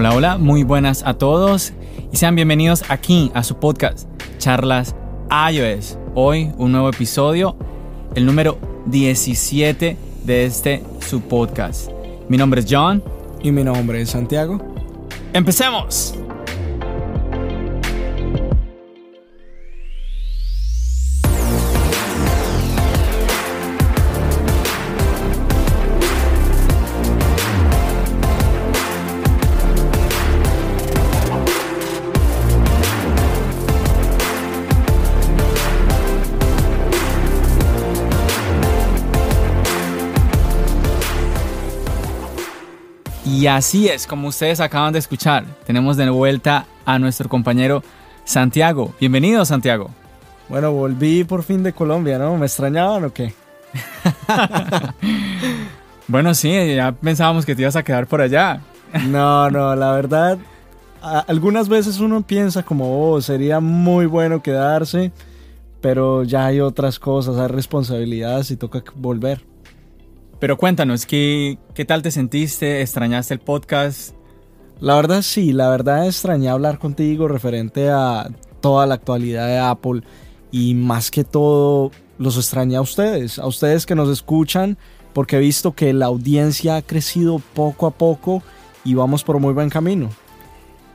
Hola, hola, muy buenas a todos y sean bienvenidos aquí a su podcast Charlas iOS. Hoy un nuevo episodio, el número 17 de este su podcast. Mi nombre es John. Y mi nombre es Santiago. ¡Empecemos! Y así es, como ustedes acaban de escuchar, tenemos de vuelta a nuestro compañero Santiago. Bienvenido, Santiago. Bueno, volví por fin de Colombia, ¿no? ¿Me extrañaban o qué? bueno, sí, ya pensábamos que te ibas a quedar por allá. no, no, la verdad, algunas veces uno piensa como, oh, sería muy bueno quedarse, pero ya hay otras cosas, hay responsabilidades y toca volver. Pero cuéntanos, ¿qué, ¿qué tal te sentiste? ¿Extrañaste el podcast? La verdad sí, la verdad extrañé hablar contigo referente a toda la actualidad de Apple y más que todo los extrañé a ustedes, a ustedes que nos escuchan porque he visto que la audiencia ha crecido poco a poco y vamos por muy buen camino.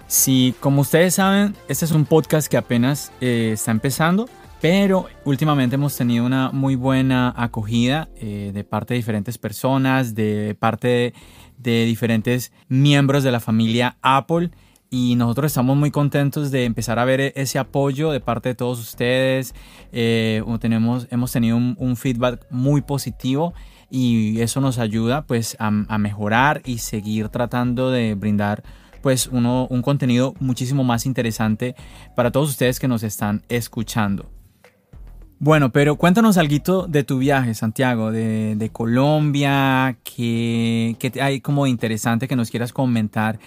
Sí, como ustedes saben, este es un podcast que apenas eh, está empezando pero últimamente hemos tenido una muy buena acogida eh, de parte de diferentes personas, de parte de, diferentes miembros de la familia Apple y nosotros estamos muy contentos de empezar a ver e-, ese apoyo de parte de todos ustedes. Eh, hemos tenido un, feedback muy positivo y eso nos ayuda pues a, mejorar y seguir tratando de brindar pues un contenido muchísimo más interesante para todos ustedes que nos están escuchando. Bueno, pero cuéntanos algo de tu viaje, Santiago, de, Colombia, que, hay como interesante que nos quieras comentar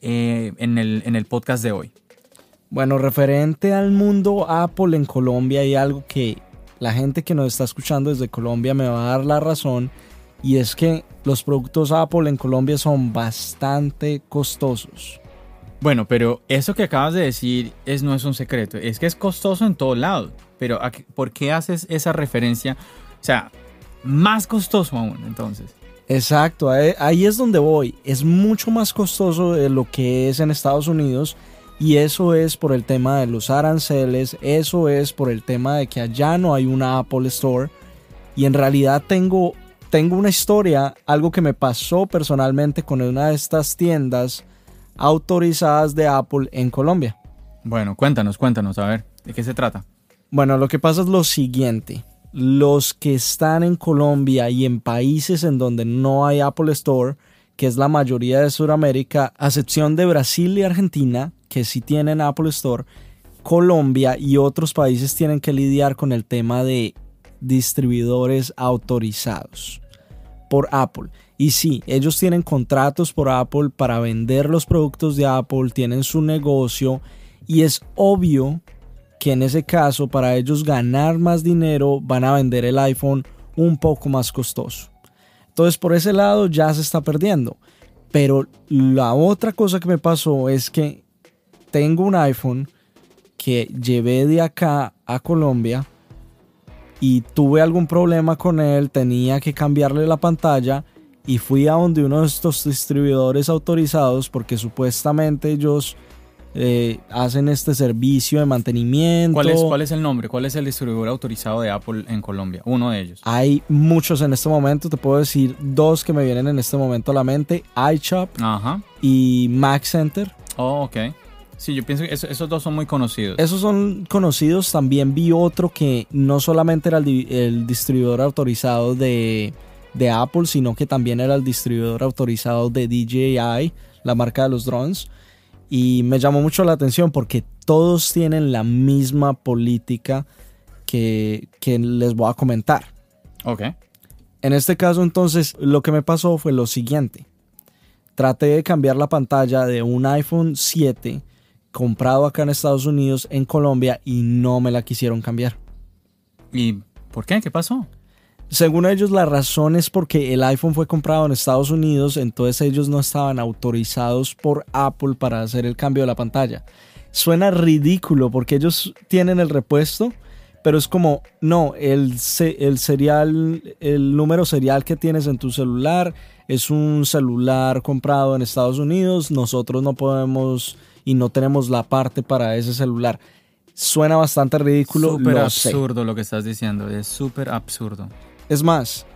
eh, en, el, en el podcast de hoy. Bueno, referente al mundo Apple en Colombia hay algo que la gente que nos está escuchando desde Colombia me va a dar la razón y es que los productos Apple en Colombia son bastante costosos. Bueno, pero eso que acabas de decir es, no es un secreto, es que es costoso en todo lado. Pero ¿por qué haces esa referencia? O sea, más costoso aún, entonces. Exacto, ahí es donde voy. Es mucho más costoso de lo que es en Estados Unidos y eso es por el tema de los aranceles, eso es por el tema de que allá no hay una Apple Store y en realidad tengo, tengo una historia, algo que me pasó personalmente con una de estas tiendas autorizadas de Apple en Colombia. Bueno, cuéntanos, cuéntanos, a ver, ¿de qué se trata? Bueno, lo que pasa es lo siguiente. Los que están en Colombia y en países en donde no hay Apple Store, que es la mayoría de Sudamérica, a excepción de Brasil y Argentina, que sí tienen Apple Store, Colombia y otros países tienen que lidiar con el tema de distribuidores autorizados por Apple. Y sí, ellos tienen contratos por Apple para vender los productos de Apple, tienen su negocio y es obvio que en ese caso para ellos ganar más dinero van a vender el iPhone un poco más costoso. Entonces por ese lado ya se está perdiendo. Pero la otra cosa que me pasó es que tengo un iPhone que llevé de acá a Colombia y tuve algún problema con él, tenía que cambiarle la pantalla y fui a donde uno de estos distribuidores autorizados porque supuestamente ellos eh, hacen este servicio de mantenimiento. ¿Cuál es, ¿Cuál es el nombre? ¿Cuál es el distribuidor autorizado de Apple en Colombia? Uno de ellos. Hay muchos en este momento, te puedo decir dos que me vienen en este momento a la mente, iShop y Mac Center. Oh, ok. Sí, yo pienso que esos, dos son muy conocidos. Esos son conocidos. También vi otro que no solamente era el, distribuidor autorizado de, de Apple, sino que también era el distribuidor autorizado de DJI, la marca de los drones. Y me llamó mucho la atención porque todos tienen la misma política que, que les voy a comentar. Ok. En este caso entonces lo que me pasó fue lo siguiente. Traté de cambiar la pantalla de un iPhone 7 comprado acá en Estados Unidos, en Colombia, y no me la quisieron cambiar. ¿Y por qué? ¿Qué pasó? Según ellos, la razón es porque el iPhone fue comprado en Estados Unidos, entonces ellos no estaban autorizados por Apple para hacer el cambio de la pantalla. Suena ridículo porque ellos tienen el repuesto, pero es como, no, el, el serial, el número serial que tienes en tu celular es un celular comprado en Estados Unidos, nosotros no podemos y no tenemos la parte para ese celular. Suena bastante ridículo. Súper absurdo lo que estás diciendo, es súper absurdo. Es más,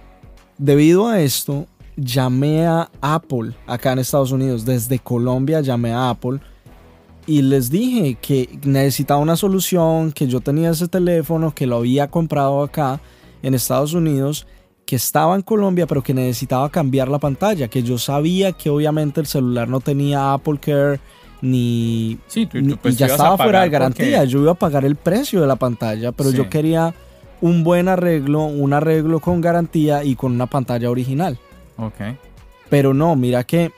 debido a esto, llamé a Apple acá en Estados Unidos, desde Colombia llamé a Apple y les dije que necesitaba una solución, que yo tenía ese teléfono, que lo había comprado acá en Estados Unidos, que estaba en Colombia, pero que necesitaba cambiar la pantalla, que yo sabía que obviamente el celular no tenía Apple Care ni, sí, pues, ya estaba fuera de garantía. Yo iba a pagar el precio de la pantalla, pero yo quería un buen arreglo, un arreglo con garantía y con una pantalla original. Ok. Pero no, mira que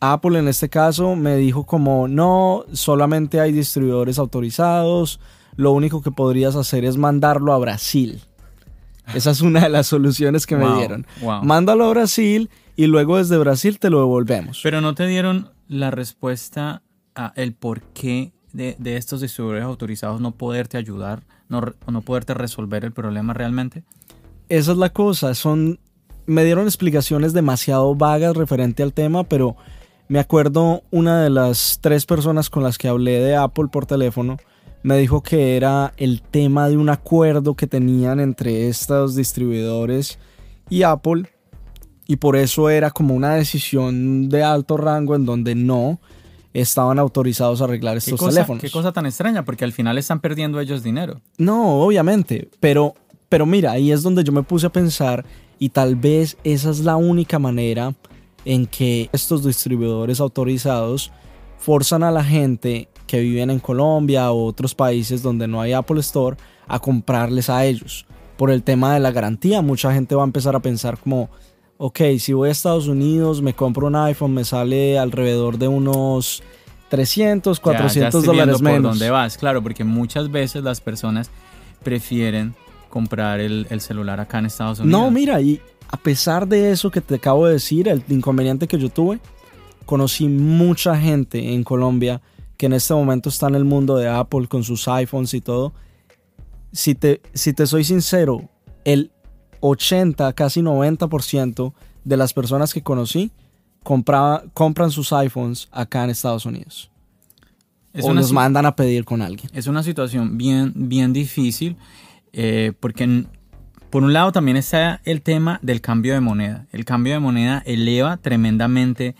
Apple en este caso me dijo como no, solamente hay distribuidores autorizados, lo único que podrías hacer es mandarlo a Brasil. Esa es una de las soluciones que me dieron. Mándalo a Brasil y luego desde Brasil te lo devolvemos. Pero no te dieron la respuesta a el por qué de, estos distribuidores autorizados no poderte ayudar, no, no poderte resolver el problema realmente? Esa es la cosa, son me dieron explicaciones demasiado vagas referente al tema, pero me acuerdo una de las tres personas con las que hablé de Apple por teléfono me dijo que era el tema de un acuerdo que tenían entre estos distribuidores y Apple y por eso era como una decisión de alto rango en donde no estaban autorizados a arreglar estos teléfonos. Qué cosa tan extraña, porque al final están perdiendo ellos dinero. No, obviamente, pero, pero mira, ahí es donde yo me puse a pensar y tal vez esa es la única manera en que estos distribuidores autorizados forzan a la gente que viven en Colombia o otros países donde no hay Apple Store a comprarles a ellos. Por el tema de la garantía, mucha gente va a empezar a pensar como, ok, si voy a Estados Unidos, me compro un iPhone, me sale alrededor de unos 300, 400 dólares menos. Por dónde vas, claro, porque muchas veces las personas prefieren comprar el, celular acá en Estados Unidos. No, mira, y a pesar de eso que te acabo de decir, el inconveniente que yo tuve, conocí mucha gente en Colombia que en este momento está en el mundo de Apple con sus iPhones y todo. Si te, si te soy sincero, el 80, casi 90% de las personas que conocí compran sus iPhones acá en Estados Unidos. o los mandan a pedir con alguien. Es una situación bien, bien difícil eh, porque por un lado también está el tema del cambio de moneda. El cambio de moneda eleva tremendamente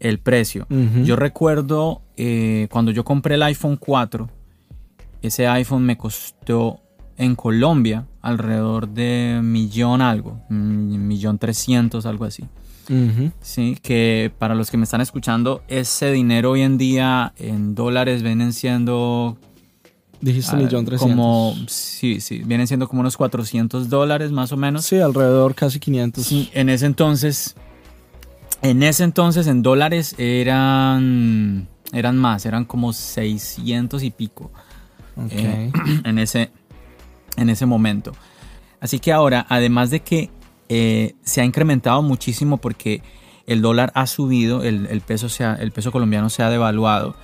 el precio. Yo recuerdo eh, cuando yo compré el iPhone 4, ese iPhone me costó en Colombia alrededor de millón algo, millón trescientos, algo así. Sí, que para los que me están escuchando, ese dinero hoy en día en dólares vienen siendo... Dijiste ah, millón trescientos. Como, sí, sí, vienen siendo como unos 400 dólares más o menos. Sí, alrededor casi 500. Sí, en ese entonces, en ese entonces en dólares eran, eran más, eran como 600 y pico. Eh, en ese en ese momento. Así que ahora, además de que eh, se ha incrementado muchísimo porque el dólar ha subido, el, peso, el peso colombiano se ha devaluado,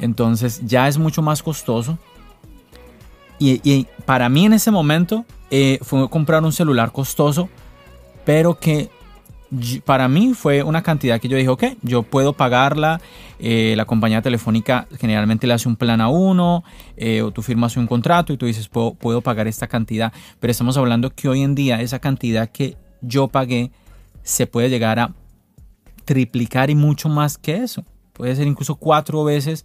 entonces ya es mucho más costoso. Y, para mí en ese momento eh, fue comprar un celular costoso, pero que para mí fue una cantidad que yo dije, ok, yo puedo pagarla. Eh, la compañía telefónica generalmente le hace un plan a uno, eh, o tú firmas un contrato y tú dices, puedo, puedo pagar esta cantidad. Pero estamos hablando que hoy en día esa cantidad que yo pagué se puede llegar a triplicar y mucho más que eso. Puede ser incluso cuatro veces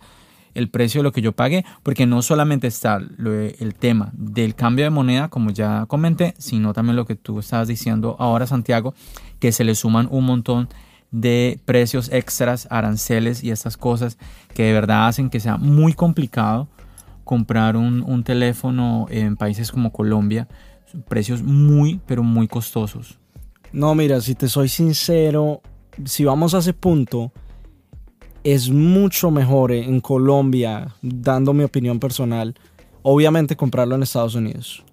el precio de lo que yo pagué, porque no solamente está el tema del cambio de moneda, como ya comenté, sino también lo que tú estabas diciendo ahora, Santiago, que se le suman un montón de precios extras, aranceles y estas cosas que de verdad hacen que sea muy complicado comprar un, un teléfono en países como Colombia. Precios muy, pero muy costosos. No, mira, si te soy sincero, si vamos a ese punto, es mucho mejor en Colombia, dando mi opinión personal, obviamente comprarlo en Estados Unidos.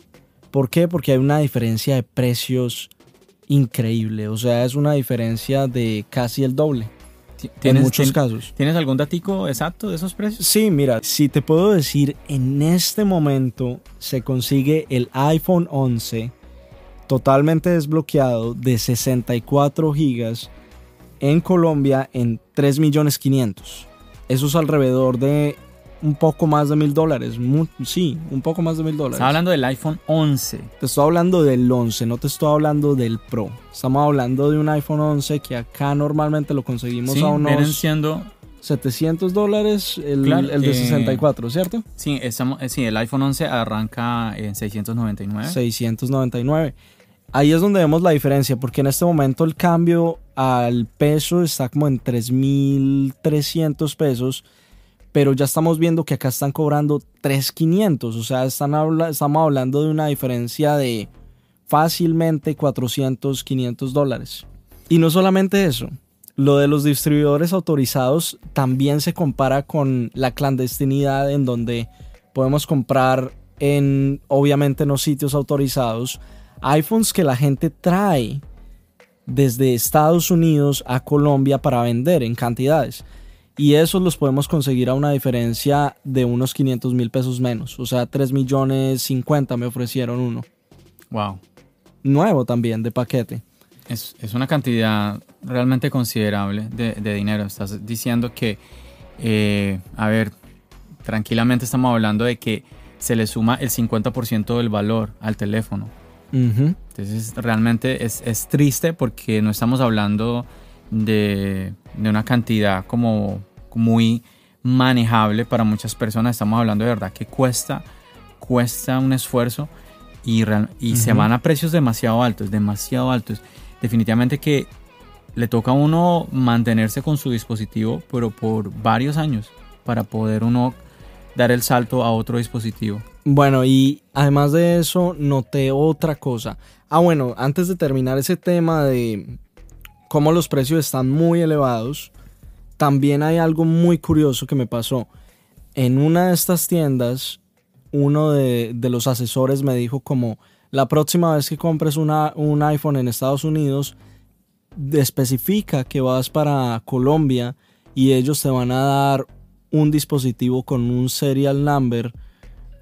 ¿Por qué? Porque hay una diferencia de precios increíble, o sea, es una diferencia de casi el doble. En muchos casos. ¿Tienes algún datico exacto de esos precios? Sí, mira, si te puedo decir, en este momento se consigue el iPhone 11 totalmente desbloqueado de 64 gigas en Colombia en 3 millones 500. Eso es alrededor de un poco más de mil dólares. Sí, un poco más de mil dólares. Estás hablando del iPhone 11. Te estoy hablando del 11, no te estoy hablando del Pro. Estamos hablando de un iPhone 11 que acá normalmente lo conseguimos a unos... Vienen siendo 700 dólares el, el de 64, ¿cierto? Sí, estamos, sí, el iPhone 11 arranca en 699. 699. Ahí es donde vemos la diferencia, porque en este momento el cambio al peso está como en 3.300 pesos, pero ya estamos viendo que acá están cobrando 3.500, o sea, están estamos hablando de una diferencia de fácilmente 400, 500 dólares. Y no solamente eso, lo de los distribuidores autorizados también se compara con la clandestinidad en donde podemos comprar en, obviamente, en los sitios autorizados iPhones que la gente trae desde Estados Unidos a Colombia para vender en cantidades. Y esos los podemos conseguir a una diferencia de unos 500 mil pesos menos. O sea, 3 millones 50 me ofrecieron uno. Wow. Nuevo también, de paquete. Es, una cantidad realmente considerable de, dinero. Estás diciendo que, eh, a ver, tranquilamente estamos hablando de que se le suma el 50% del valor al teléfono. Entonces realmente es, es, triste porque no estamos hablando de, de, una cantidad como muy manejable para muchas personas. Estamos hablando de verdad que cuesta, cuesta un esfuerzo y, y se van a precios demasiado altos, demasiado altos. Definitivamente que le toca a uno mantenerse con su dispositivo, pero por varios años para poder uno dar el salto a otro dispositivo. Bueno, y además de eso, noté otra cosa. Ah, bueno, antes de terminar ese tema de cómo los precios están muy elevados, también hay algo muy curioso que me pasó. En una de estas tiendas, uno de, los asesores me dijo como, la próxima vez que compres una, un iPhone en Estados Unidos, especifica que vas para Colombia y ellos te van a dar un dispositivo con un serial number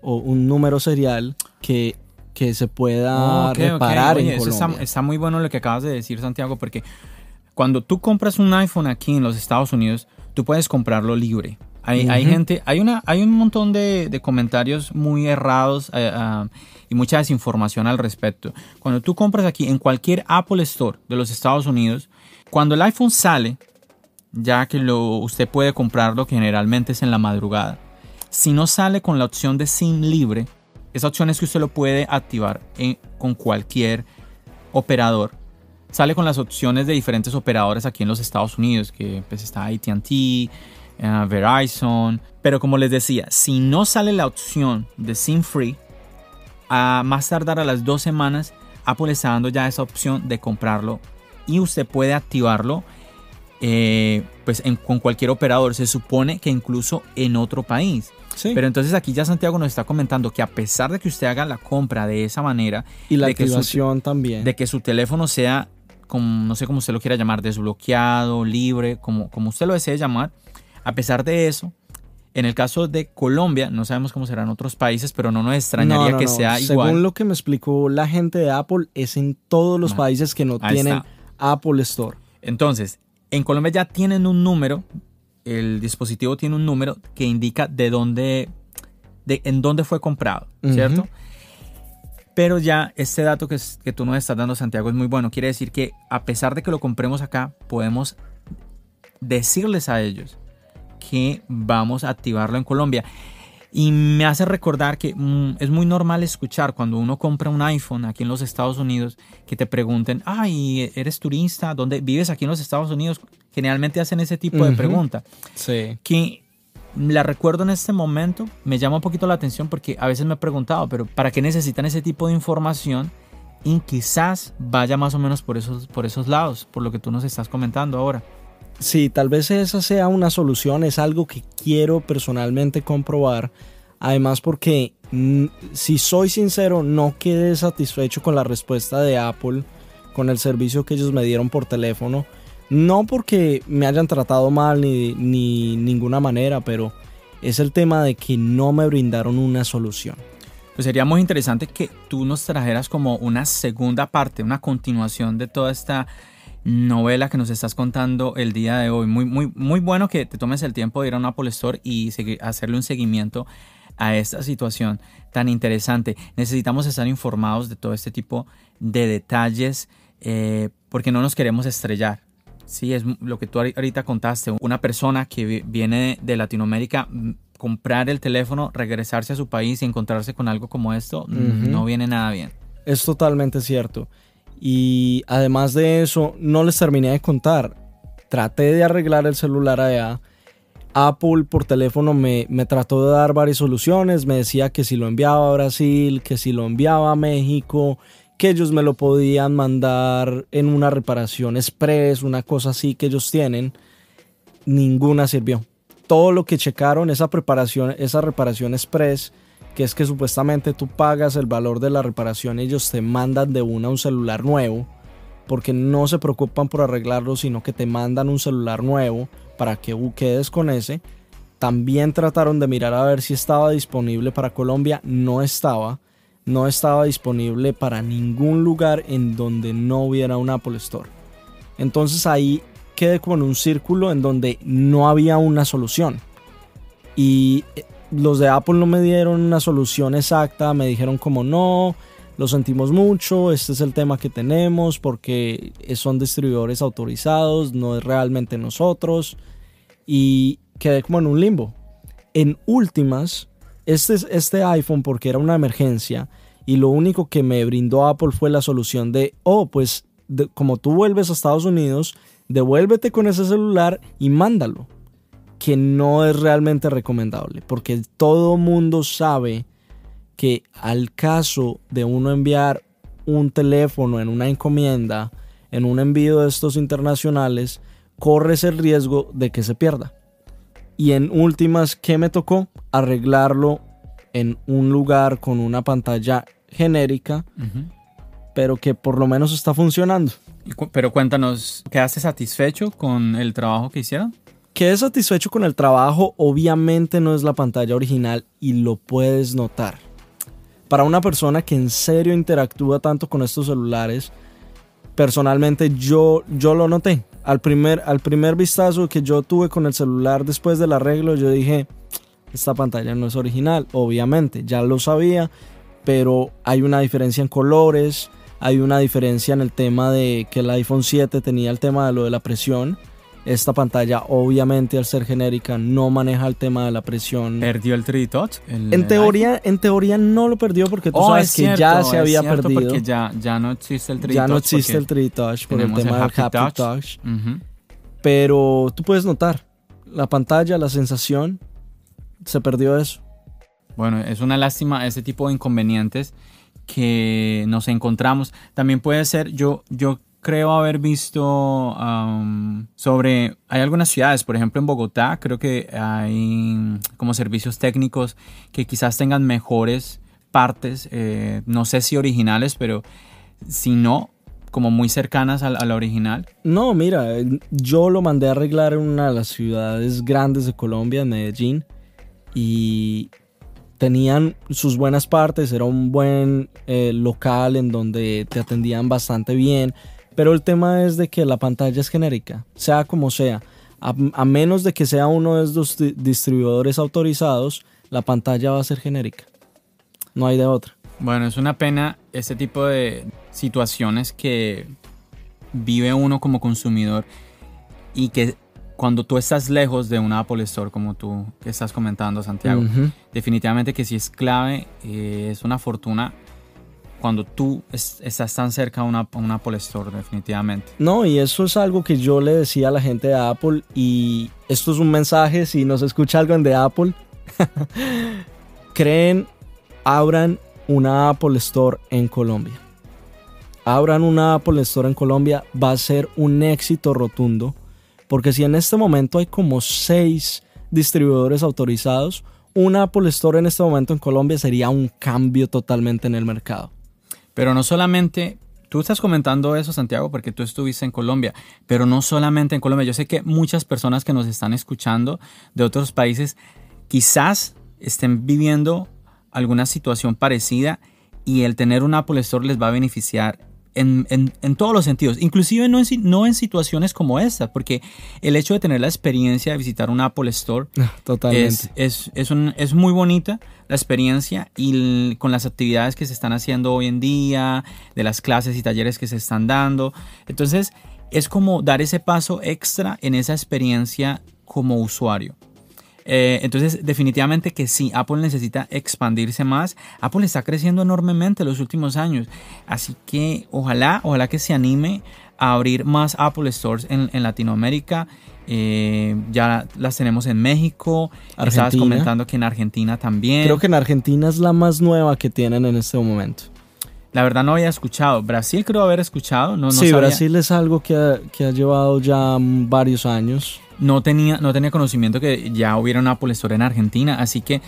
o un número serial que, que se pueda reparar en Colombia. Está, muy bueno lo que acabas de decir, Santiago, porque cuando tú compras un iPhone aquí en los Estados Unidos, tú puedes comprarlo libre. Hay, hay gente, hay, una, hay un montón de, de comentarios muy errados eh, ah, y mucha desinformación al respecto. Cuando tú compras aquí en cualquier Apple Store de los Estados Unidos, cuando el iPhone sale, ya que lo, usted puede comprarlo, que generalmente es en la madrugada, si no sale con la opción de SIM libre, esa opción es que usted lo puede activar con cualquier operador. Sale con las opciones de diferentes operadores aquí en los Estados Unidos, que pues está ATT, eh, Verizon. Pero como les decía, si no sale la opción de SIM free, a más tardar a las dos semanas, Apple está dando ya esa opción de comprarlo y usted puede activarlo eh, pues con cualquier operador. Se supone que incluso en otro país. Pero entonces aquí ya Santiago nos está comentando que a pesar de que usted haga la compra de esa manera y la de activación también de que su teléfono sea como no sé cómo usted lo quiera llamar desbloqueado libre como como usted lo desee llamar a pesar de eso en el caso de Colombia, no sabemos cómo será en otros países, pero no nos extrañaría que sea igual. Según lo que me explicó la gente de Apple, es en todos los países que no tienen Apple Store. Entonces, en Colombia ya tienen un número el dispositivo tiene un número que indica de dónde, de, en dónde fue comprado, ¿cierto? Pero ya este dato que, que tú nos estás dando, Santiago, es muy bueno. Quiere decir que a pesar de que lo compremos acá, podemos decirles a ellos que vamos a activarlo en Colombia. Y me hace recordar que mm, es muy normal escuchar cuando uno compra un iPhone aquí en los Estados Unidos que te pregunten, ay, ¿eres turista? ¿Dónde vives aquí en los Estados Unidos? Generalmente hacen ese tipo de pregunta. Sí. Que la recuerdo en este momento, me llama un poquito la atención porque a veces me he preguntado, pero ¿para qué necesitan ese tipo de información? Y quizás vaya más o menos por esos, por esos lados, por lo que tú nos estás comentando ahora. Sí, tal vez esa sea una solución, es algo que quiero personalmente comprobar. Además porque, mm, si soy sincero, no quedé satisfecho con la respuesta de Apple, con el servicio que ellos me dieron por teléfono. No porque me hayan tratado mal ni, ni ninguna manera, pero es el tema de que no me brindaron una solución. Pues sería muy interesante que tú nos trajeras como una segunda parte, una continuación de toda esta novela que nos estás contando el día de hoy. Muy, muy, muy bueno que te tomes el tiempo de ir a un Apple Store y hacerle un seguimiento a esta situación tan interesante. Necesitamos estar informados de todo este tipo de detalles eh, porque no nos queremos estrellar. Sí, es lo que tú ahorita contaste. Una persona que viene de Latinoamérica, comprar el teléfono, regresarse a su país y encontrarse con algo como esto, no viene nada bien. Es totalmente cierto. Y además de eso, no les terminé de contar. Traté de arreglar el celular allá. Apple por teléfono me, me, trató de dar varias soluciones. Me decía que si lo enviaba a Brasil, que si lo enviaba a México, que ellos me lo podían mandar en una reparación express, una cosa así que ellos tienen. Ninguna sirvió. Todo lo que checaron, esa preparación, esa reparación express, que es que supuestamente tú pagas el valor de la reparación, ellos te mandan de una un celular nuevo, porque no se preocupan por arreglarlo, sino que te mandan un celular nuevo para que quedes con ese. También trataron de mirar a ver si estaba disponible para Colombia, no estaba. No estaba disponible para ningún lugar en donde no hubiera un Apple Store. Entonces ahí quedé como en un círculo en donde no había una solución. Y los de Apple no me dieron una solución exacta, me dijeron como no, lo sentimos mucho, este es el tema que tenemos porque son distribuidores autorizados, no es realmente nosotros y quedé como en un limbo. En últimas, este, este iPhone porque era una emergencia y lo único que me brindó Apple fue la solución de, oh, pues como tú vuelves a Estados Unidos, devuélvete con ese celular y mándalo que no es realmente recomendable, porque todo mundo sabe que al caso de uno enviar un teléfono en una encomienda, en un envío de estos internacionales, corres el riesgo de que se pierda. Y en últimas, ¿qué me tocó? Arreglarlo en un lugar con una pantalla genérica, pero que por lo menos está funcionando. Pero cuéntanos, ¿quedaste satisfecho con el trabajo que hicieron? Quedé satisfecho con el trabajo, obviamente no es la pantalla original y lo puedes notar. Para una persona que en serio interactúa tanto con estos celulares, personalmente yo, yo lo noté. Al primer, al primer vistazo que yo tuve con el celular después del arreglo, yo dije, esta pantalla no es original, obviamente, ya lo sabía, pero hay una diferencia en colores, hay una diferencia en el tema de que el iPhone 7 tenía el tema de lo de la presión esta pantalla, obviamente, al ser genérica, no maneja el tema de la presión. ¿Perdió el 3D Touch? en, teoría, en teoría no lo perdió porque tú oh, sabes que ya se había perdido. Porque ya, ya no existe el 3D Touch. Ya no existe el 3D Touch por el tema del Happy Touch. Pero tú puedes notar la pantalla, la sensación, se perdió eso. Bueno, es una lástima ese tipo de inconvenientes que nos encontramos. También puede ser, yo, yo creo haber visto sobre, hay algunas ciudades, por ejemplo en Bogotá, creo que hay como servicios técnicos que quizás tengan mejores partes, eh, no sé si originales, pero si no, como muy cercanas a, la original. No, mira, yo lo mandé a arreglar en una de las ciudades grandes de Colombia, Medellín, y tenían sus buenas partes, era un buen eh, local en donde te atendían bastante bien pero el tema es de que la pantalla es genérica, sea como sea. A, menos de que sea uno de estos distribuidores autorizados, la pantalla va a ser genérica. No hay de otra. Bueno, es una pena este tipo de situaciones que vive uno como consumidor y que cuando tú estás lejos de un Apple Store, como tú que estás comentando, Santiago, definitivamente que sí es clave, eh, es una fortuna cuando tú estás tan cerca a una, Apple Store, definitivamente. No, y eso es algo que yo le decía a la gente de Apple, y esto es un mensaje, si nos escucha alguien de Apple, creen, abran una Apple Store en Colombia. Abran una Apple Store en Colombia, va a ser un éxito rotundo porque si en este momento hay como seis distribuidores autorizados, una Apple Store en este momento en Colombia sería un cambio totalmente en el mercado. Pero no solamente, tú estás comentando eso, Santiago, porque tú estuviste en Colombia, pero no solamente en Colombia. Yo sé que muchas personas que nos están escuchando de otros países quizás estén viviendo alguna situación parecida y el tener un Apple Store les va a beneficiar en, todos los sentidos, inclusive no en, no en situaciones como esta, porque el hecho de tener la experiencia de visitar un Apple Store Totalmente. Es, es, es, muy bonita la experiencia y con las actividades que se están haciendo hoy en día, de las clases y talleres que se están dando. Entonces, es como dar ese paso extra en esa experiencia como usuario. Eh, entonces, definitivamente que sí, Apple necesita expandirse más. Apple está creciendo enormemente en los últimos años. Así que ojalá, ojalá que se anime a abrir más Apple Stores en, Latinoamérica. Eh, ya las tenemos en México. Argentina. Estabas comentando que en Argentina también. Creo que en Argentina es la más nueva que tienen en este momento. La verdad no había escuchado. Brasil creo haber escuchado. No, sí, Brasil es algo que ha, que ha llevado ya varios años no tenía, no tenía conocimiento que ya hubiera una Apple Store en Argentina, así que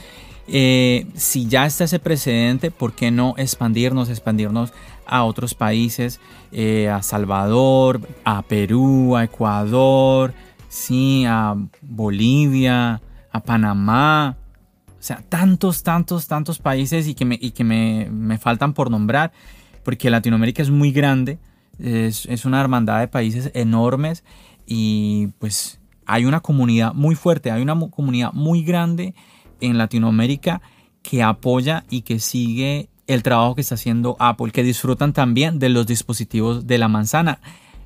eh, si ya está ese precedente, ¿por qué no expandirnos, expandirnos a otros países, eh, a Salvador, a Perú, a Ecuador, sí, a Bolivia, a Panamá? O sea, tantos, tantos, tantos países y que me, y que me, me faltan por nombrar, porque Latinoamérica es muy grande, es, es una hermandad de países enormes y pues hay una comunidad muy fuerte, hay una comunidad muy grande en Latinoamérica que apoya y que sigue el trabajo que está haciendo Apple, que disfrutan también de los dispositivos de la manzana.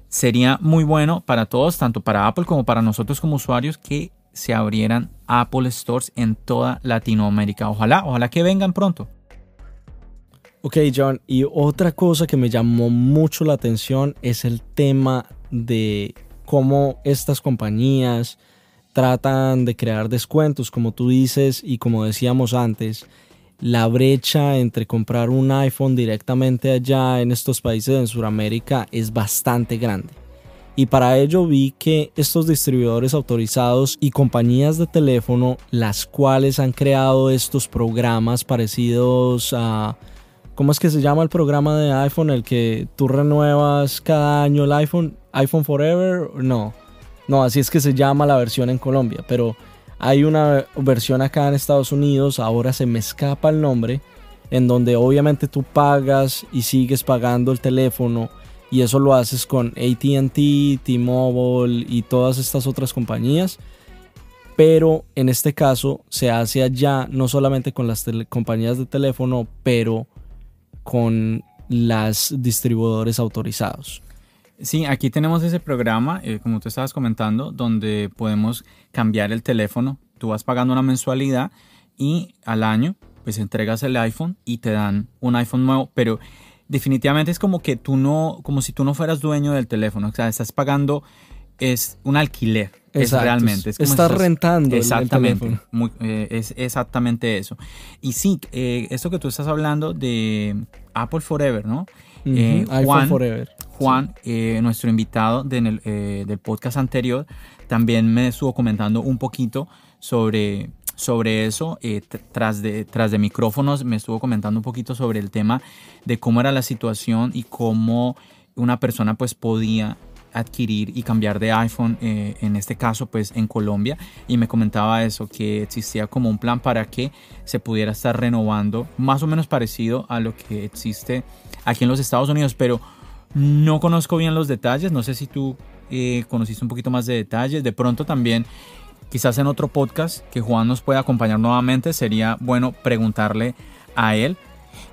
Sería muy bueno para todos, tanto para Apple como para nosotros como usuarios, que se abrieran Apple Stores en toda Latinoamérica. Ojalá, ojalá que vengan pronto. Ok, John, y otra cosa que me llamó mucho la atención es el tema de cómo estas compañías tratan de crear descuentos, como tú dices y como decíamos antes, la brecha entre comprar un iPhone directamente allá en estos países en Sudamérica es bastante grande. Y para ello vi que estos distribuidores autorizados y compañías de teléfono, las cuales han creado estos programas parecidos a... ¿Cómo es que se llama el programa de iPhone? El que tú renuevas cada año el iPhone iPhone Forever, no. No, así es que se llama la versión en Colombia, pero hay una versión acá en Estados Unidos, ahora se me escapa el nombre, en donde obviamente tú pagas y sigues pagando el teléfono y eso lo haces con ATT, T-Mobile y todas estas otras compañías. Pero en este caso se hace allá no solamente con las compañías de teléfono, pero con las distribuidores autorizados. Sí, aquí tenemos ese programa, eh, como tú estabas comentando, donde podemos cambiar el teléfono. Tú vas pagando una mensualidad y al año pues entregas el iPhone y te dan un iPhone nuevo, pero definitivamente es como que tú no, como si tú no fueras dueño del teléfono, o sea, estás pagando es un alquiler, es realmente. Es estás, rentando exactamente, el teléfono. Eh, es exactamente eso. Y sí, eh, esto que tú estás hablando de Apple Forever, ¿no? Forever. Juan, eh, nuestro invitado eh, del podcast anterior, también me estuvo comentando un poquito sobre, sobre eso. Eh, tras, de, tras de micrófonos me estuvo comentando un poquito sobre el tema de cómo era la situación y cómo una persona pues podía adquirir y cambiar de iPhone, en este caso pues en Colombia, y me comentaba eso, que existía como un plan para que se pudiera estar renovando, más o menos parecido a lo que existe aquí en los Estados Unidos, pero no conozco bien los detalles, no sé si tú eh, conociste un poquito más de detalles. De pronto también, quizás en otro podcast que Juan nos pueda acompañar nuevamente, sería bueno preguntarle a él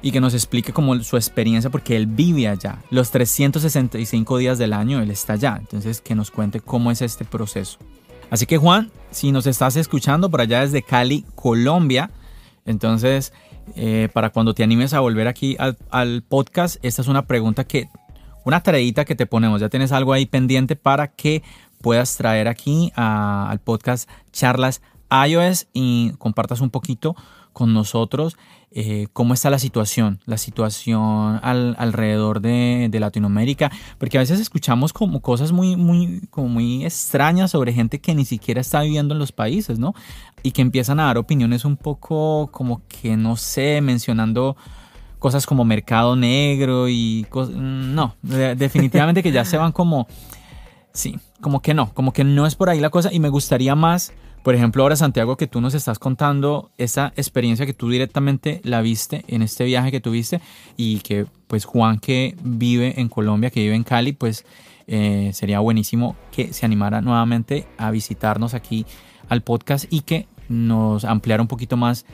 y que nos explique como su experiencia porque él vive allá. Los 365 días del año él está allá. Entonces que nos cuente cómo es este proceso. Así que Juan, si nos estás escuchando por allá desde Cali, Colombia, entonces eh, para cuando te animes a volver aquí al, podcast, esta es una pregunta que, una tareita que te ponemos, ya tienes algo ahí pendiente para que puedas traer aquí al podcast charlas iOS y compartas un poquito con nosotros eh, cómo está la situación, la situación alrededor de, Latinoamérica, porque a veces escuchamos como cosas muy, muy, como muy extrañas sobre gente que ni siquiera está viviendo en los países, ¿no? Y que empiezan a dar opiniones un poco como que, no sé, mencionando cosas como mercado negro y cosas, no, definitivamente que ya se van como, sí, como que no, como que no es por ahí la cosa y me gustaría más por ejemplo, ahora Santiago, que tú nos estás contando esa experiencia que tú directamente la viste en este viaje que tuviste y que pues Juan que vive en Colombia, que vive en Cali, pues eh, sería buenísimo que se animara nuevamente a visitarnos aquí al podcast y que nos ampliara un poquito más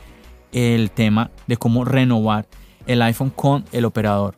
el tema de cómo renovar el iPhone con el operador.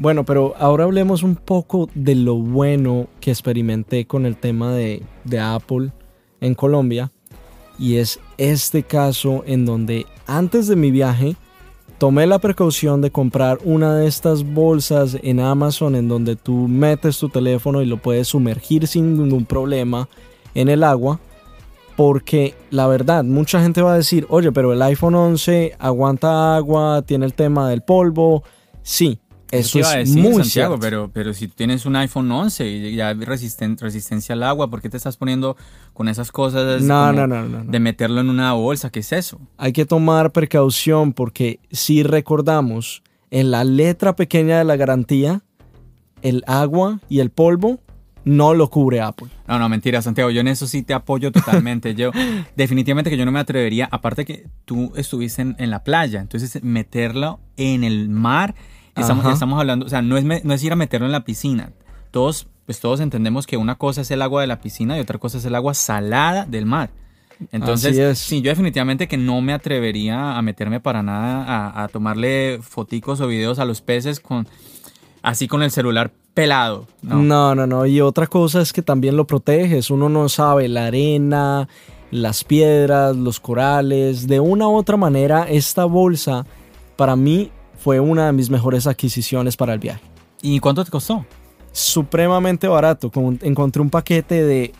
Bueno, pero ahora hablemos un poco de lo bueno que experimenté con el tema de, Apple en Colombia. Y es este caso en donde antes de mi viaje tomé la precaución de comprar una de estas bolsas en Amazon en donde tú metes tu teléfono y lo puedes sumergir sin ningún problema en el agua. Porque la verdad, mucha gente va a decir, oye, pero el iPhone 11 aguanta agua, tiene el tema del polvo. Sí, eso es muy Santiago, pero, pero si tienes un iPhone 11 y ya hay resistencia al agua, ¿por qué te estás poniendo con esas cosas no, no, no, no, de meterlo en una bolsa? ¿Qué es eso? Hay que tomar precaución porque si recordamos, en la letra pequeña de la garantía, el agua y el polvo no lo cubre Apple. No, no, mentira, Santiago. Yo en eso sí te apoyo totalmente. yo, definitivamente que yo no me atrevería, aparte que tú estuviste en, en la playa, entonces meterlo en el mar Estamos, estamos hablando, o sea, no es, no es ir a meterlo en la piscina. Todos, pues todos entendemos que una cosa es el agua de la piscina y otra cosa es el agua salada del mar. Entonces, sí, yo definitivamente que no me atrevería a meterme para nada a, tomarle foticos o videos a los peces con así con el celular pelado. ¿no? no, no, no. Y otra cosa es que también lo proteges. Uno no sabe la arena, las piedras, los corales. De una u otra manera, esta bolsa para mí fue una de mis mejores adquisiciones para el viaje. ¿Y cuánto te costó? Supremamente barato. Encontré un paquete de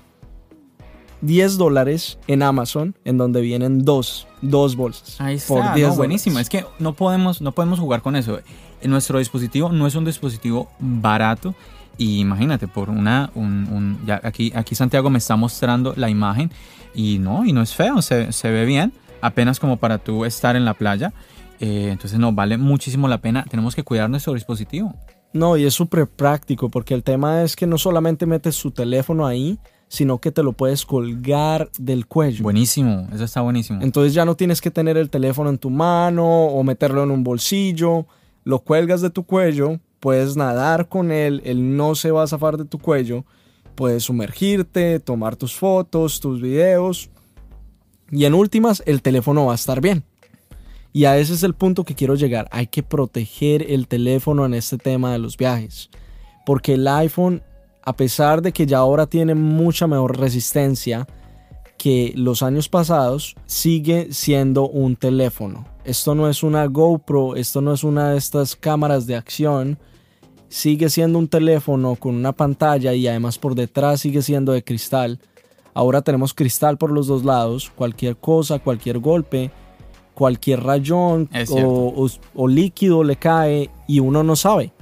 10 dólares en Amazon, en donde vienen dos, dos bolsas. Ahí está, por buenísimo. Es que no podemos, no podemos jugar con eso. Nuestro dispositivo no es un dispositivo barato. Y imagínate, por una, un, ya aquí, aquí Santiago me está mostrando la imagen y no, y no es feo, se, se ve bien, apenas como para tú estar en la playa. Eh, entonces no, vale muchísimo la pena. Tenemos que cuidar nuestro dispositivo. No, y es súper práctico porque el tema es que no solamente metes su teléfono ahí, sino que te lo puedes colgar del cuello. Buenísimo, eso está buenísimo. Entonces ya no tienes que tener el teléfono en tu mano o meterlo en un bolsillo, lo cuelgas de tu cuello, puedes nadar con él, él no se va a zafar de tu cuello, puedes sumergirte, tomar tus fotos, tus videos y en últimas el teléfono va a estar bien. Y a ese es el punto que quiero llegar. Hay que proteger el teléfono en este tema de los viajes. Porque el iPhone, a pesar de que ya ahora tiene mucha mejor resistencia que los años pasados, sigue siendo un teléfono. Esto no es una GoPro, esto no es una de estas cámaras de acción. Sigue siendo un teléfono con una pantalla y además por detrás sigue siendo de cristal. Ahora tenemos cristal por los dos lados. Cualquier cosa, cualquier golpe cualquier rayón o, líquido le cae y uno no sabe.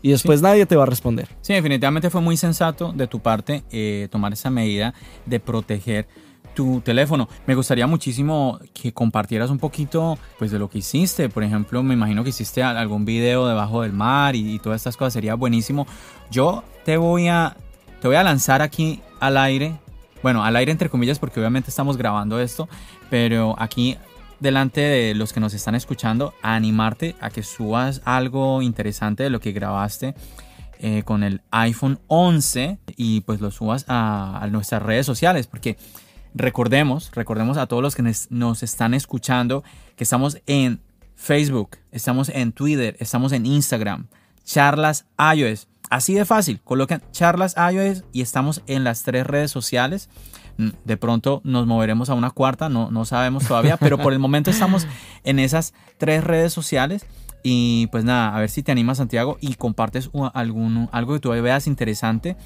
Y después nadie te va a responder. Sí, definitivamente fue muy sensato de tu parte eh, tomar esa medida de proteger tu teléfono. Me gustaría muchísimo que compartieras un poquito pues de lo que hiciste. Por ejemplo, me imagino que hiciste algún video debajo del mar y, y todas estas cosas. Sería buenísimo. Yo te voy a te voy a lanzar aquí al aire bueno, al aire entre comillas porque obviamente estamos grabando esto, pero aquí delante de los que nos están escuchando a animarte a que subas algo interesante de lo que grabaste eh, con el iPhone 11 y pues lo subas a, nuestras redes sociales porque recordemos, recordemos a todos los que nos están escuchando que estamos en Facebook, estamos en Twitter, estamos en Instagram, charlas iOS. Así de fácil, colocan charlas iOS y estamos en las tres redes sociales. Mm, de pronto nos moveremos a una cuarta, no, no sabemos todavía, pero por el momento estamos en esas tres redes sociales. Y pues nada, a ver si te animas Santiago y compartes algún, algo que tú veas interesante.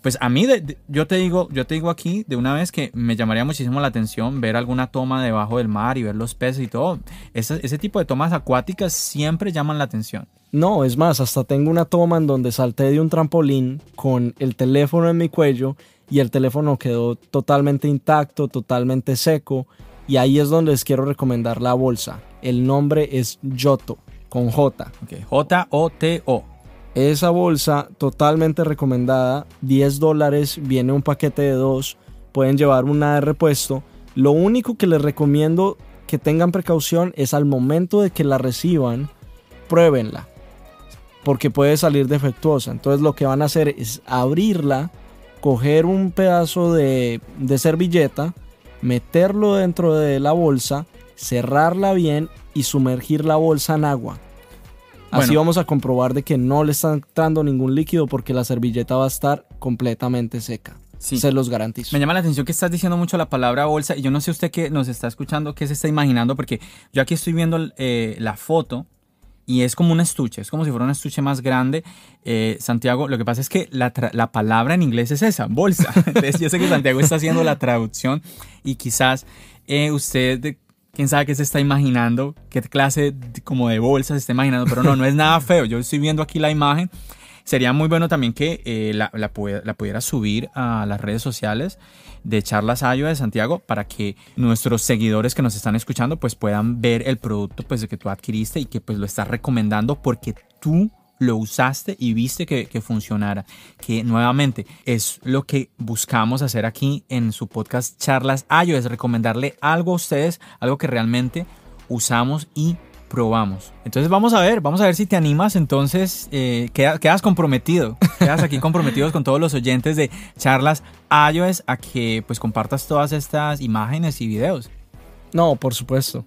Pues a mí, yo, te digo, yo te digo aquí de una vez que me llamaría muchísimo la atención ver alguna toma debajo del mar y ver los peces y todo. Ese, ese tipo de tomas acuáticas siempre llaman la atención. No, es más, hasta tengo una toma en donde salté de un trampolín con el teléfono en mi cuello y el teléfono quedó totalmente intacto, totalmente seco. Y ahí es donde les quiero recomendar la bolsa. El nombre es Yoto con J. J-O-T-O. Esa bolsa totalmente recomendada, 10 dólares, viene un paquete de dos, pueden llevar una de repuesto. Lo único que les recomiendo que tengan precaución es al momento de que la reciban, pruébenla, porque puede salir defectuosa. Entonces lo que van a hacer es abrirla, coger un pedazo de, de servilleta, meterlo dentro de la bolsa, cerrarla bien y sumergir la bolsa en agua. Así vamos a comprobar de que no le está entrando ningún líquido porque la servilleta va a estar completamente seca. Se los garantizo. Me llama la atención que estás diciendo mucho la palabra bolsa y yo no sé usted que nos está escuchando, qué se está imaginando, porque yo aquí estoy viendo eh, la foto y es como un estuche, es como si fuera un estuche más grande. Eh, Santiago, lo que pasa es que la, la, palabra en inglés es esa, bolsa. Entonces yo sé que Santiago está haciendo la traducción y quizás eh, usted quién sabe qué se está imaginando, qué clase como de bolsa se está imaginando, pero no, no es nada feo. Yo estoy viendo aquí la imagen. Sería muy bueno también que eh, la, la, pudiera subir a las redes sociales de Charlas Ayo de Santiago para que nuestros seguidores que nos están escuchando pues puedan ver el producto pues que tú adquiriste y que pues lo estás recomendando porque tú lo usaste y viste que, funcionara. Que nuevamente es lo que buscamos hacer aquí en su podcast Charlas Ayo, es recomendarle algo a ustedes, algo que realmente usamos y probamos. Entonces vamos a ver, vamos a ver si te animas. Entonces eh, quedas, comprometido, quedas aquí comprometidos con todos los oyentes de charlas iOS a que pues compartas todas estas imágenes y videos. No, por supuesto.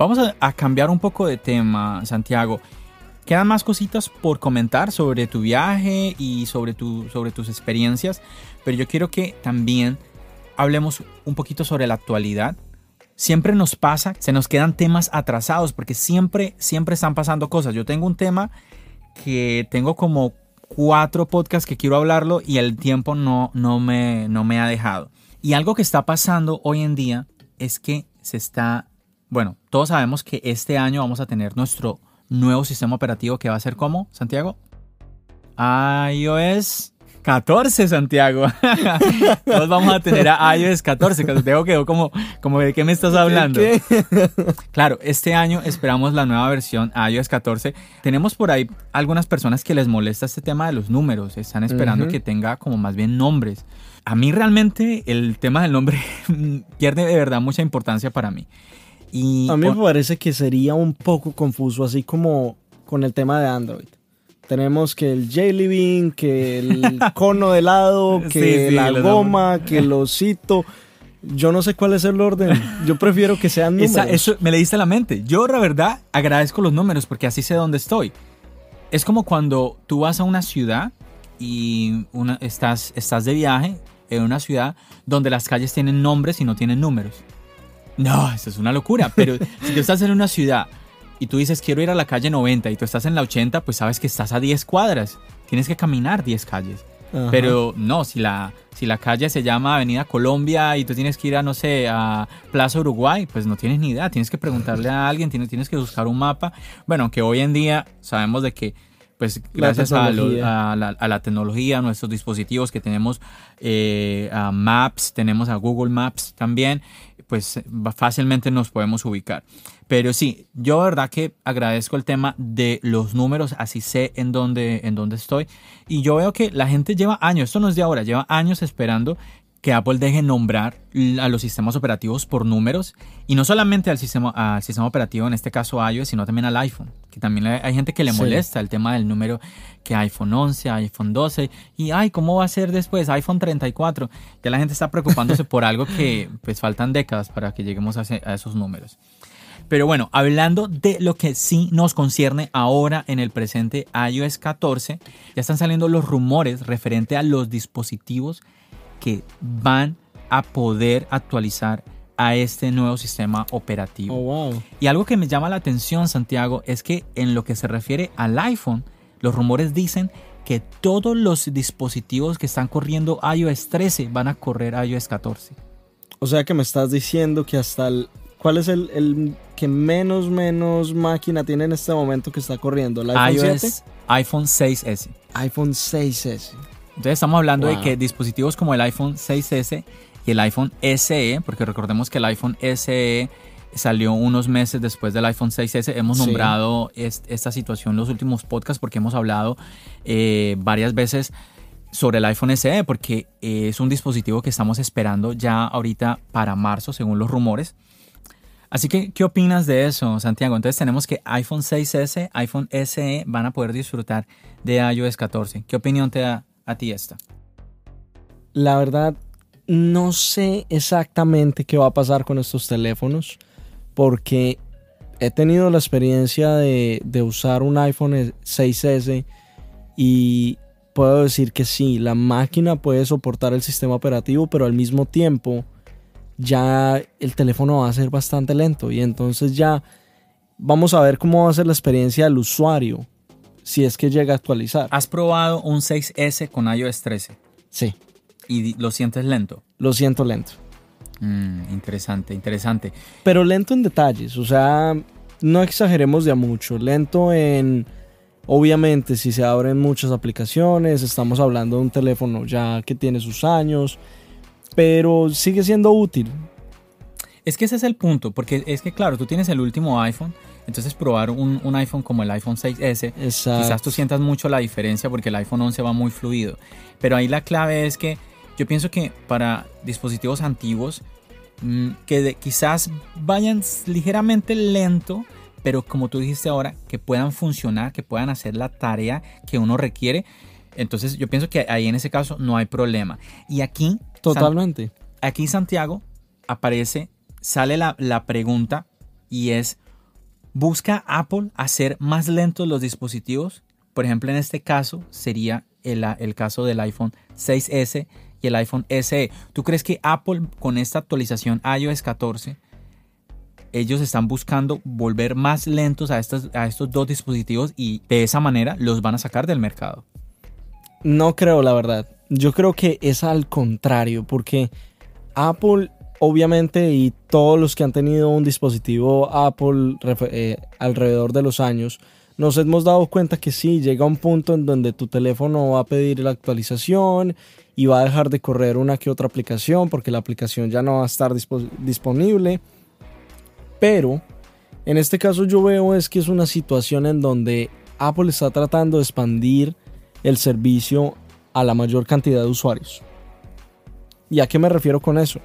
Vamos a, cambiar un poco de tema, Santiago. Quedan más cositas por comentar sobre tu viaje y sobre, tu, sobre tus experiencias, pero yo quiero que también hablemos un poquito sobre la actualidad. Siempre nos pasa, se nos quedan temas atrasados porque siempre, siempre están pasando cosas. Yo tengo un tema que tengo como cuatro podcasts que quiero hablarlo y el tiempo no, no, me, no me ha dejado. Y algo que está pasando hoy en día es que se está bueno, todos sabemos que este año vamos a tener nuestro nuevo sistema operativo que va a ser como, Santiago? iOS 14, Santiago. Todos vamos a tener a iOS 14. Santiago quedó como, como de qué me estás hablando. Claro, este año esperamos la nueva versión iOS 14. Tenemos por ahí algunas personas que les molesta este tema de los números. Están esperando que tenga como más bien nombres. A mí realmente el tema del nombre pierde de verdad mucha importancia para mí a mí me parece que sería un poco confuso, así como con el tema de Android. Tenemos que el Jelly Bean, que el cono de helado, que la goma, que el osito. Yo no sé cuál es el orden. Yo prefiero que sean números. eso me le diste la mente. Yo, la verdad, agradezco los números porque así sé dónde estoy. Es como cuando tú vas a una ciudad y una, estás, estás de viaje en una ciudad donde las calles tienen nombres y no tienen números. No, eso es una locura. Pero si tú estás en una ciudad y tú dices quiero ir a la calle 90 y tú estás en la 80, pues sabes que estás a 10 cuadras. Tienes que caminar 10 calles. Pero no, si la, si la calle se llama Avenida Colombia y tú tienes que ir a, no sé, a Plaza Uruguay, pues no tienes ni idea. Tienes que preguntarle a alguien, tienes, tienes que buscar un mapa. Bueno, que hoy en día sabemos de que pues gracias a, la, tecnología, a nuestros dispositivos que tenemos, eh, a Maps, tenemos a Google Maps también, pues fácilmente nos podemos ubicar. Pero sí, yo verdad que agradezco el tema de los números, así sé en dónde, en dónde estoy. Y yo veo que la gente lleva años, esto no es de ahora, lleva años esperando que Apple deje nombrar a los sistemas operativos por números y no solamente al sistema, al sistema operativo, en este caso iOS, sino también al iPhone, que también hay gente que le molesta el tema del número que iPhone 11, iPhone 12 y ay, ¿cómo va a ser después iPhone 34? Ya la gente está preocupándose por algo que pues faltan décadas para que lleguemos a, a esos números. Pero bueno, hablando de lo que sí nos concierne ahora en el presente iOS 14, ya están saliendo los rumores referente a los dispositivos que van a poder actualizar a este nuevo sistema operativo. Oh, y algo que me llama la atención, Santiago, es que en lo que se refiere al iPhone, los rumores dicen que todos los dispositivos que están corriendo iOS 13 van a correr iOS 14. O sea que me estás diciendo que hasta el... ¿Cuál es el, que menos, menos máquina tiene en este momento que está corriendo? ¿El iPhone iOS, iPhone 6S. iPhone 6S. Entonces estamos hablando de que dispositivos como el iPhone 6S y el iPhone SE, porque recordemos que el iPhone SE salió unos meses después del iPhone 6S. Hemos nombrado esta situación en los últimos podcasts porque hemos hablado eh, varias veces sobre el iPhone SE porque es un dispositivo que estamos esperando ya ahorita para marzo según los rumores. Así que, ¿qué opinas de eso, Santiago? Entonces tenemos que iPhone 6S, iPhone SE van a poder disfrutar de iOS 14. ¿Qué opinión te da a ti esta? La verdad, no sé exactamente qué va a pasar con estos teléfonos porque he tenido la experiencia de, usar un iPhone 6S y puedo decir que sí, la máquina puede soportar el sistema operativo, pero al mismo tiempo ya el teléfono va a ser bastante lento y entonces ya vamos a ver cómo va a ser la experiencia del usuario si es que llega a actualizar. ¿Has probado un 6S con iOS 13? Sí. ¿Y lo sientes lento? Lo siento lento. Mm, interesante, interesante. Pero lento en detalles, o sea, no exageremos de a mucho. Lento en, obviamente, si se abren muchas aplicaciones, estamos hablando de un teléfono ya que tiene sus años, pero sigue siendo útil. Es que ese es el punto, porque es que, claro, tú tienes el último iPhone entonces probar un, iPhone como el iPhone 6S, quizás tú sientas mucho la diferencia porque el iPhone 11 va muy fluido. Pero ahí la clave es que yo pienso que para dispositivos antiguos, mm, que quizás vayan ligeramente lento, pero como tú dijiste ahora, que puedan funcionar, que puedan hacer la tarea que uno requiere. Entonces yo pienso que ahí en ese caso no hay problema. Y aquí... Totalmente. aquí Santiago aparece, sale la, la pregunta y es, ¿Busca Apple hacer más lentos los dispositivos? Por ejemplo, en este caso sería el, caso del iPhone 6S y el iPhone SE. ¿Tú crees que Apple con esta actualización iOS 14, ellos están buscando volver más lentos a estos dos dispositivos y de esa manera los van a sacar del mercado? No creo, la verdad. Yo creo que es al contrario, porque Apple obviamente y todos los que han tenido un dispositivo Apple eh, alrededor de los años, nos hemos dado cuenta que sí, llega un punto en donde tu teléfono va a pedir la actualización y va a dejar de correr una que otra aplicación porque la aplicación ya no va a estar disponible. Pero en este caso yo veo es que es una situación en donde Apple está tratando de expandir el servicio a la mayor cantidad de usuarios. ¿Y a qué me refiero con eso?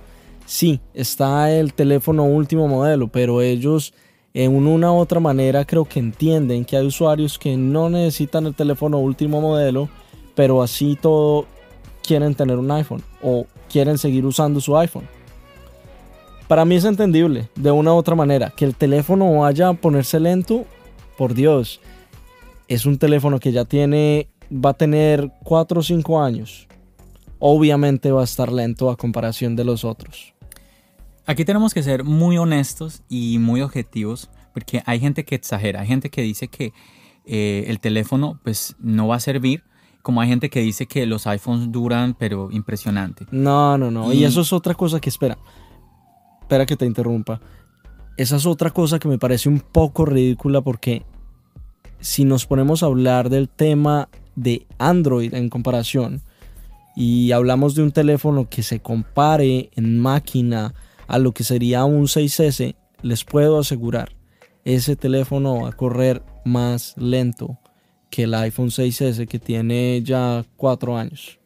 Sí, está el teléfono último modelo, pero ellos en una u otra manera creo que entienden que hay usuarios que no necesitan el teléfono último modelo, pero así todo quieren tener un iPhone o quieren seguir usando su iPhone. Para mí es entendible, de una u otra manera, que el teléfono vaya a ponerse lento, por Dios, es un teléfono que ya tiene, va a tener 4 o 5 años. Obviamente va a estar lento a comparación de los otros. Aquí tenemos que ser muy honestos y muy objetivos, porque hay gente que exagera, hay gente que dice que eh, el teléfono pues no va a servir, como hay gente que dice que los iPhones duran, pero impresionante. No, no, no. Y, eso es otra cosa que espera. Espera que te interrumpa. Esa es otra cosa que me parece un poco ridícula porque si nos ponemos a hablar del tema de Android en comparación y hablamos de un teléfono que se compare en máquina a lo que sería un 6S, les puedo asegurar, ese teléfono va a correr más lento que el iPhone 6S que tiene ya cuatro años.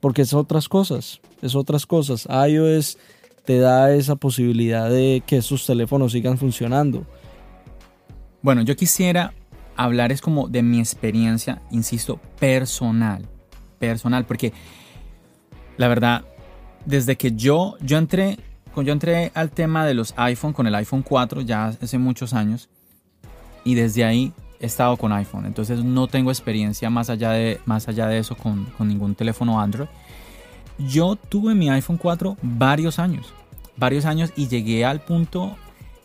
Porque es otras cosas, es otras cosas. iOS te da esa posibilidad de que esos teléfonos sigan funcionando. Bueno, yo quisiera hablar es como de mi experiencia, insisto, personal. Personal, porque la verdad, desde que yo, yo entré, yo entré al tema de los iPhone con el iPhone 4 ya hace muchos años y desde ahí he estado con iPhone. Entonces no tengo experiencia más allá de, más allá de eso con, con ningún teléfono Android. Yo tuve mi iPhone 4 varios años, varios años y llegué al punto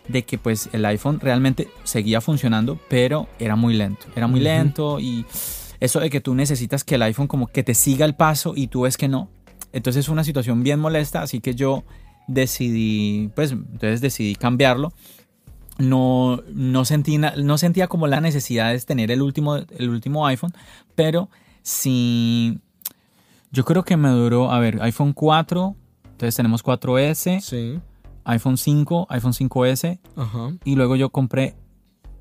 de que pues el iPhone realmente seguía funcionando, pero era muy lento. Era muy lento y eso de que tú necesitas que el iPhone como que te siga el paso y tú ves que no. Entonces es una situación bien molesta, así que yo decidí, pues entonces decidí cambiarlo. No, no, sentí, no sentía como la necesidad de tener el último, el último iPhone, pero sí, yo creo que me duró, a ver, iPhone 4, entonces tenemos 4S, Sí. iPhone 5, iPhone 5S, Ajá. y luego yo compré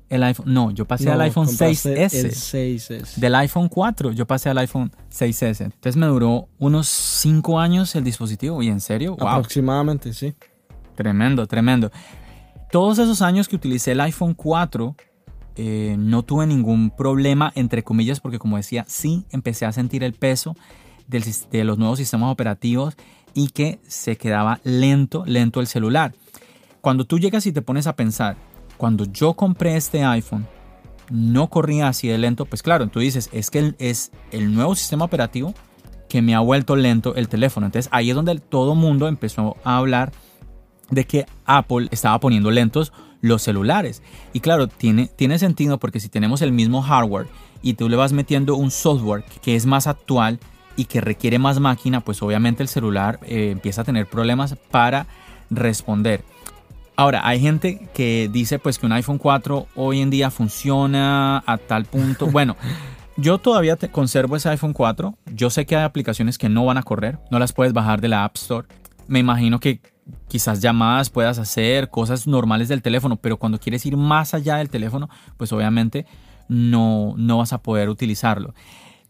el iPhone, no, yo pasé No, al iPhone compraste 6S. El 6S. Del iPhone 4 yo pasé al iPhone 6S. Entonces me duró unos 5 años el dispositivo. Y en serio, wow, Aproximadamente, sí. tremendo, tremendo. Todos esos años que utilicé el iPhone 4 eh, no tuve ningún problema, entre comillas, porque como decía, sí empecé a sentir el peso del de los nuevos sistemas operativos y que se quedaba lento, lento el celular. Cuando tú llegas y te pones a pensar, cuando yo compré este iPhone, no corría así de lento, pues claro, tú dices, es que es el nuevo sistema operativo que me ha vuelto lento el teléfono. Entonces ahí es donde todo mundo empezó a hablar de que Apple estaba poniendo lentos los celulares. Y claro, tiene, tiene sentido porque si tenemos el mismo hardware y tú le vas metiendo un software que es más actual y que requiere más máquina, pues obviamente el celular eh, empieza a tener problemas para responder. Ahora, hay gente que dice pues que un iPhone 4 hoy en día funciona a tal punto. Bueno, yo todavía te- conservo ese iPhone 4. Yo sé que hay aplicaciones que no van a correr, no las puedes bajar de la App Store. Me imagino que quizás llamadas puedas hacer, cosas normales del teléfono, pero cuando quieres ir más allá del teléfono, pues obviamente no, no vas a poder utilizarlo.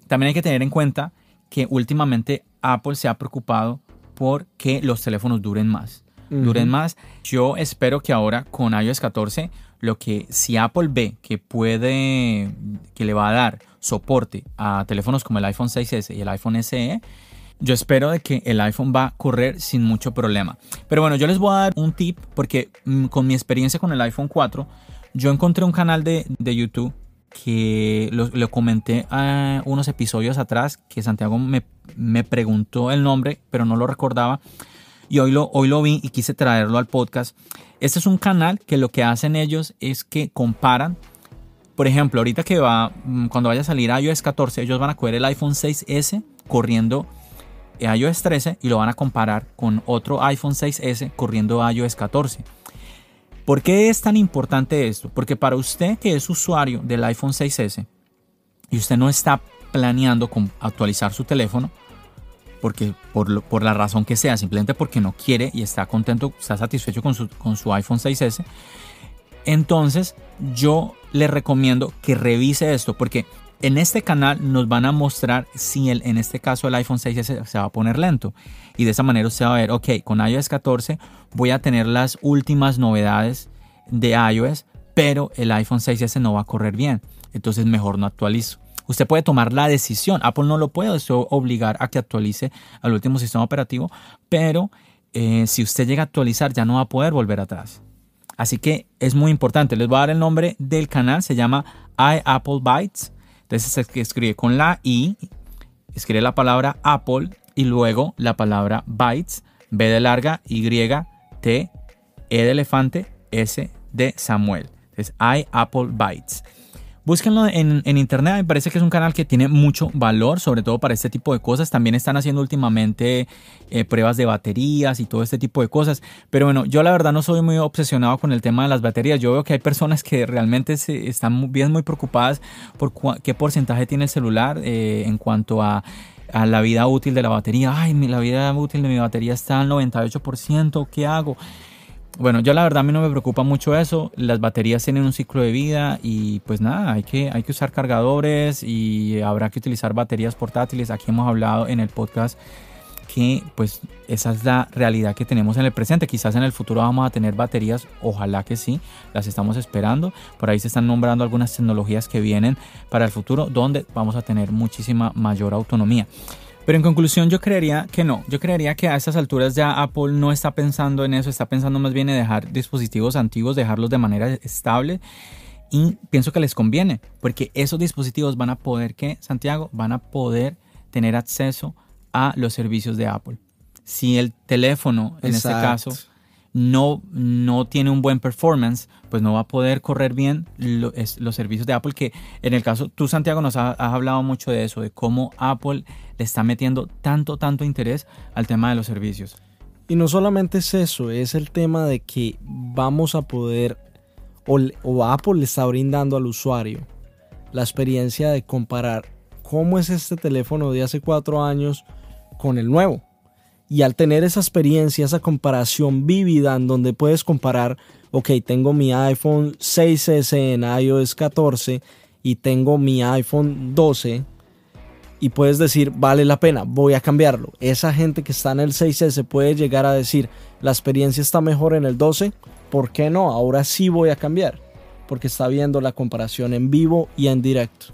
También hay que tener en cuenta que últimamente Apple se ha preocupado por que los teléfonos duren más. Duren más. Yo espero que ahora con iOS 14, lo que si Apple ve que puede, que le va a dar soporte a teléfonos como el iPhone 6S y el iPhone SE, yo espero de que el iPhone va a correr sin mucho problema. Pero bueno, yo les voy a dar un tip porque mm, con mi experiencia con el iPhone 4, yo encontré un canal de, de YouTube que lo, comenté a unos episodios atrás, que Santiago me, me preguntó el nombre, pero no lo recordaba. Y hoy lo, hoy lo vi y quise traerlo al podcast. Este es un canal que lo que hacen ellos es que comparan por ejemplo, ahorita que va, mm, cuando vaya a salir iOS 14, ellos van a coger el iPhone 6S corriendo iOS 13 y lo van a comparar con otro iPhone 6S corriendo iOS 14. ¿Por qué es tan importante esto? Porque para usted que es usuario del iPhone 6S y usted no está planeando actualizar su teléfono, porque por, la razón que sea, simplemente porque no quiere y está contento, está satisfecho con su, con su iPhone 6S, entonces yo le recomiendo que revise esto porque en este canal nos van a mostrar si el, en este caso el iPhone 6S se va a poner lento y de esa manera usted va a ver, ok, con iOS 14 voy a tener las últimas novedades de iOS, pero el iPhone 6S no va a correr bien, entonces mejor no actualizo. Usted puede tomar la decisión, Apple no lo puede obligar a que actualice al último sistema operativo, pero eh, si usted llega a actualizar ya no va a poder volver atrás. Así que es muy importante. Les voy a dar el nombre del canal. Se llama iApple Bytes. Entonces se escribe con la I, escribe la palabra Apple y luego la palabra Bytes, B de larga, Y, T, E de elefante, S de Samuel. Entonces iApple Bytes. Búsquenlo en, en internet, me parece que es un canal que tiene mucho valor, sobre todo para este tipo de cosas. También están haciendo últimamente eh, pruebas de baterías y todo este tipo de cosas. Pero bueno, yo la verdad no soy muy obsesionado con el tema de las baterías. Yo veo que hay personas que realmente se, están bien muy preocupadas por qué porcentaje tiene el celular eh, en cuanto a a la vida útil de la batería. Ay, la vida útil de mi batería está al 98%, ¿qué hago? Bueno, yo la verdad a mí no me preocupa mucho eso. Las baterías tienen un ciclo de vida y pues nada, hay que, hay que usar cargadores y habrá que utilizar baterías portátiles. Aquí hemos hablado en el podcast que pues esa es la realidad que tenemos en el presente. Quizás en el futuro vamos a tener baterías, ojalá que sí, las estamos esperando. Por ahí se están nombrando algunas tecnologías que vienen para el futuro donde vamos a tener muchísima mayor autonomía. Pero en conclusión yo creería que no, yo creería que a estas alturas ya Apple no está pensando en eso, está pensando más bien en dejar dispositivos antiguos, dejarlos de manera estable y pienso que les conviene, porque esos dispositivos van a poder, ¿qué, Santiago? Van a poder tener acceso a los servicios de Apple. Si el teléfono, en este caso, no, no tiene un buen performance, pues no va a poder correr bien los servicios de Apple, que en el caso, tú Santiago nos has, hablado mucho de eso, de cómo Apple le está metiendo tanto, tanto interés al tema de los servicios. Y no solamente es eso, es el tema de que vamos a poder, o Apple le está brindando al usuario la experiencia de comparar cómo es este teléfono de hace cuatro años con el nuevo. Y al tener esa experiencia, esa comparación vívida en donde puedes comparar, ok, tengo mi iPhone 6S en iOS 14 y tengo mi iPhone 12 y puedes decir, vale la pena, voy a cambiarlo. Esa gente que está en el 6S puede llegar a decir, la experiencia está mejor en el 12, ¿por qué no? Ahora sí voy a cambiar, porque está viendo la comparación en vivo y en directo.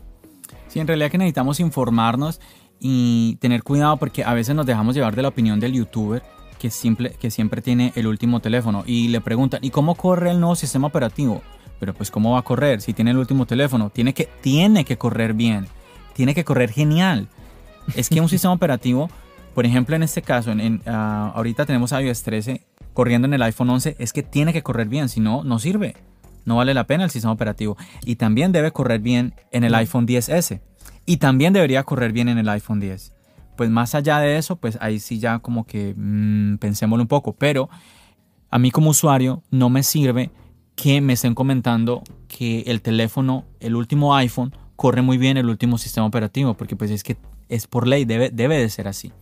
Sí, en realidad que necesitamos informarnos y tener cuidado porque a veces nos dejamos llevar de la opinión del youtuber que, simple, que siempre tiene el último teléfono y le preguntan, ¿y cómo corre el nuevo sistema operativo? Pero pues ¿cómo va a correr si tiene el último teléfono? Tiene que, tiene que correr bien, tiene que correr genial. Es que un sistema operativo, por ejemplo en este caso, en, ah, ahorita tenemos iOS 13 corriendo en el iPhone 11, es que tiene que correr bien, si no, no sirve. No vale la pena el sistema operativo. Y también debe correr bien en el iPhone 10S. Y también debería correr bien en el iPhone 10. Pues más allá de eso, pues ahí sí ya como que mmm, pensémoslo un poco. Pero a mí como usuario no me sirve que me estén comentando que el teléfono, el último iPhone, corre muy bien el último sistema operativo. Porque pues es que es por ley, debe, debe de ser así.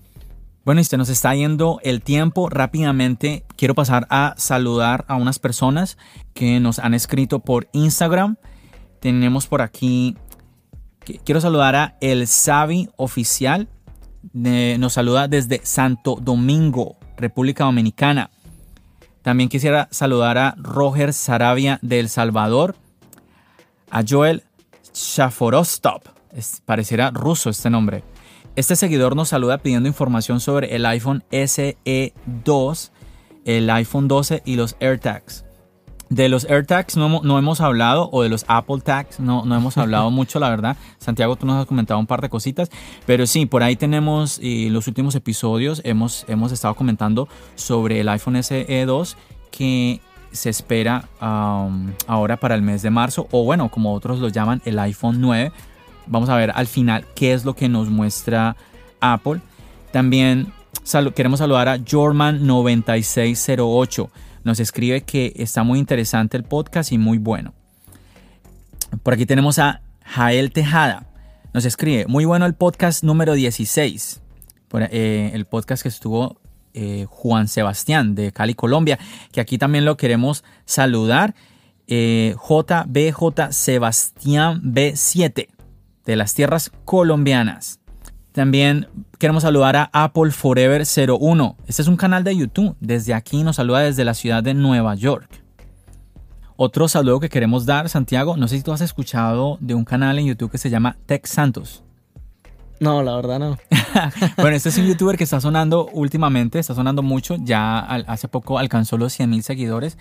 Bueno, y se nos está yendo el tiempo rápidamente. Quiero pasar a saludar a unas personas que nos han escrito por Instagram. Tenemos por aquí Quiero saludar a El Savi Oficial. nos saluda desde Santo Domingo, República Dominicana. También quisiera saludar a Roger Sarabia de El Salvador. A Joel Shaforostop. pareciera ruso este nombre. Este seguidor nos saluda pidiendo información sobre el iPhone SE2, el iPhone 12 y los AirTags. De los AirTags no, no, hemos hablado, o de los Apple Tags no, no hemos hablado mucho, la verdad. Santiago, tú nos has comentado un par de cositas, pero sí, por ahí tenemos y los últimos episodios, hemos, hemos estado comentando sobre el iPhone SE 2 que se espera um, ahora para el mes de marzo, o bueno, como otros lo llaman, el iPhone 9. Vamos a ver al final qué es lo que nos muestra Apple. También queremos saludar a Jorman9608 nos escribe que está muy interesante el podcast y muy bueno. Por aquí tenemos a Jael Tejada. Nos escribe, muy bueno el podcast número 16. Eh, el podcast que estuvo eh, Juan Sebastián de Cali, Colombia, que aquí también lo queremos saludar. Eh, JBJ Sebastián B7 de las tierras colombianas. También queremos saludar a Apple Forever 01. Este es un canal de YouTube. Desde aquí nos saluda desde la ciudad de Nueva York. Otro saludo que queremos dar, Santiago, no sé si tú has escuchado de un canal en YouTube que se llama Tech Santos. No, la verdad no. bueno, este es un youtuber que está sonando últimamente, está sonando mucho, ya hace poco alcanzó los 100 mil seguidores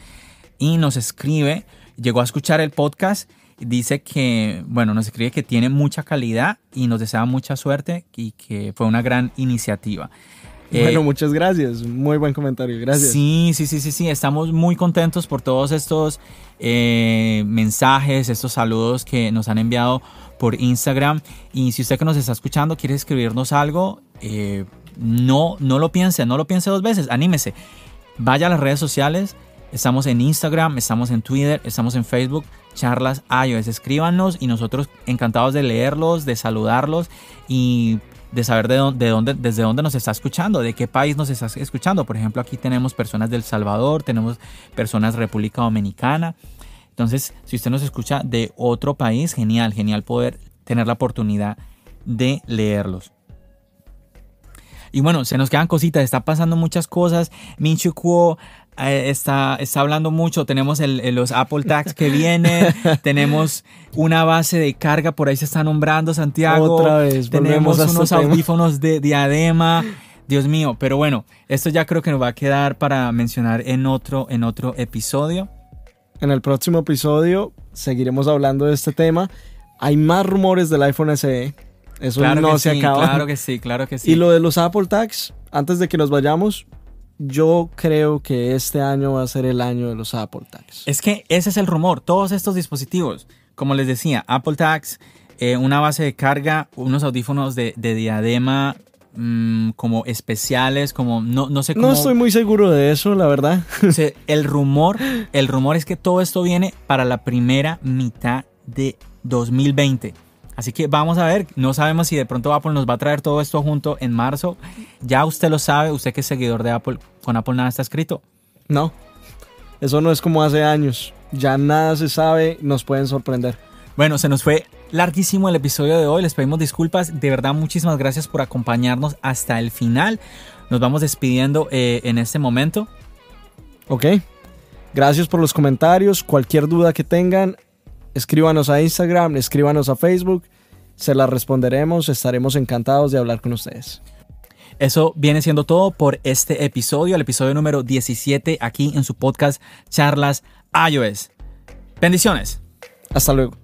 y nos escribe, llegó a escuchar el podcast dice que, bueno, nos escribe que tiene mucha calidad y nos desea mucha suerte y que fue una gran iniciativa. Bueno, eh, muchas gracias. Muy buen comentario. Gracias. Sí, sí, sí, sí, sí. Estamos muy contentos por todos estos eh, mensajes, estos saludos que nos han enviado por Instagram. Y si usted que nos está escuchando quiere escribirnos algo, eh, no, no lo piense, no lo piense dos veces. Anímese. Vaya a las redes sociales. Estamos en Instagram, estamos en Twitter, estamos en Facebook charlas iOS. Escríbanos y nosotros encantados de leerlos, de saludarlos y de saber de dónde, de dónde, desde dónde nos está escuchando, de qué país nos está escuchando. Por ejemplo, aquí tenemos personas del Salvador, tenemos personas República Dominicana. Entonces, si usted nos escucha de otro país, genial, genial poder tener la oportunidad de leerlos. Y bueno, se nos quedan cositas, está pasando muchas cosas. Minchu Kuo eh, está, está hablando mucho. Tenemos el, los Apple Tags que vienen. tenemos una base de carga, por ahí se está nombrando Santiago. Otra vez, tenemos a unos este tema. audífonos de diadema. Dios mío, pero bueno, esto ya creo que nos va a quedar para mencionar en otro, en otro episodio. En el próximo episodio seguiremos hablando de este tema. Hay más rumores del iPhone SE. Eso Claro no que se sí, acaba. claro que sí, claro que sí. Y lo de los Apple Tags, antes de que nos vayamos, yo creo que este año va a ser el año de los Apple Tags. Es que ese es el rumor. Todos estos dispositivos, como les decía, Apple Tags, eh, una base de carga, unos audífonos de, de diadema mm, como especiales, como no, no sé cómo. No estoy muy seguro de eso, la verdad. El rumor, el rumor es que todo esto viene para la primera mitad de 2020. Así que vamos a ver, no sabemos si de pronto Apple nos va a traer todo esto junto en marzo. Ya usted lo sabe, usted que es seguidor de Apple, con Apple nada está escrito. No, eso no es como hace años. Ya nada se sabe, nos pueden sorprender. Bueno, se nos fue larguísimo el episodio de hoy. Les pedimos disculpas. De verdad, muchísimas gracias por acompañarnos hasta el final. Nos vamos despidiendo eh, en este momento. ¿Ok? Gracias por los comentarios. Cualquier duda que tengan, escríbanos a Instagram, escríbanos a Facebook. Se las responderemos. Estaremos encantados de hablar con ustedes. Eso viene siendo todo por este episodio, el episodio número 17 aquí en su podcast Charlas iOS. Bendiciones. Hasta luego.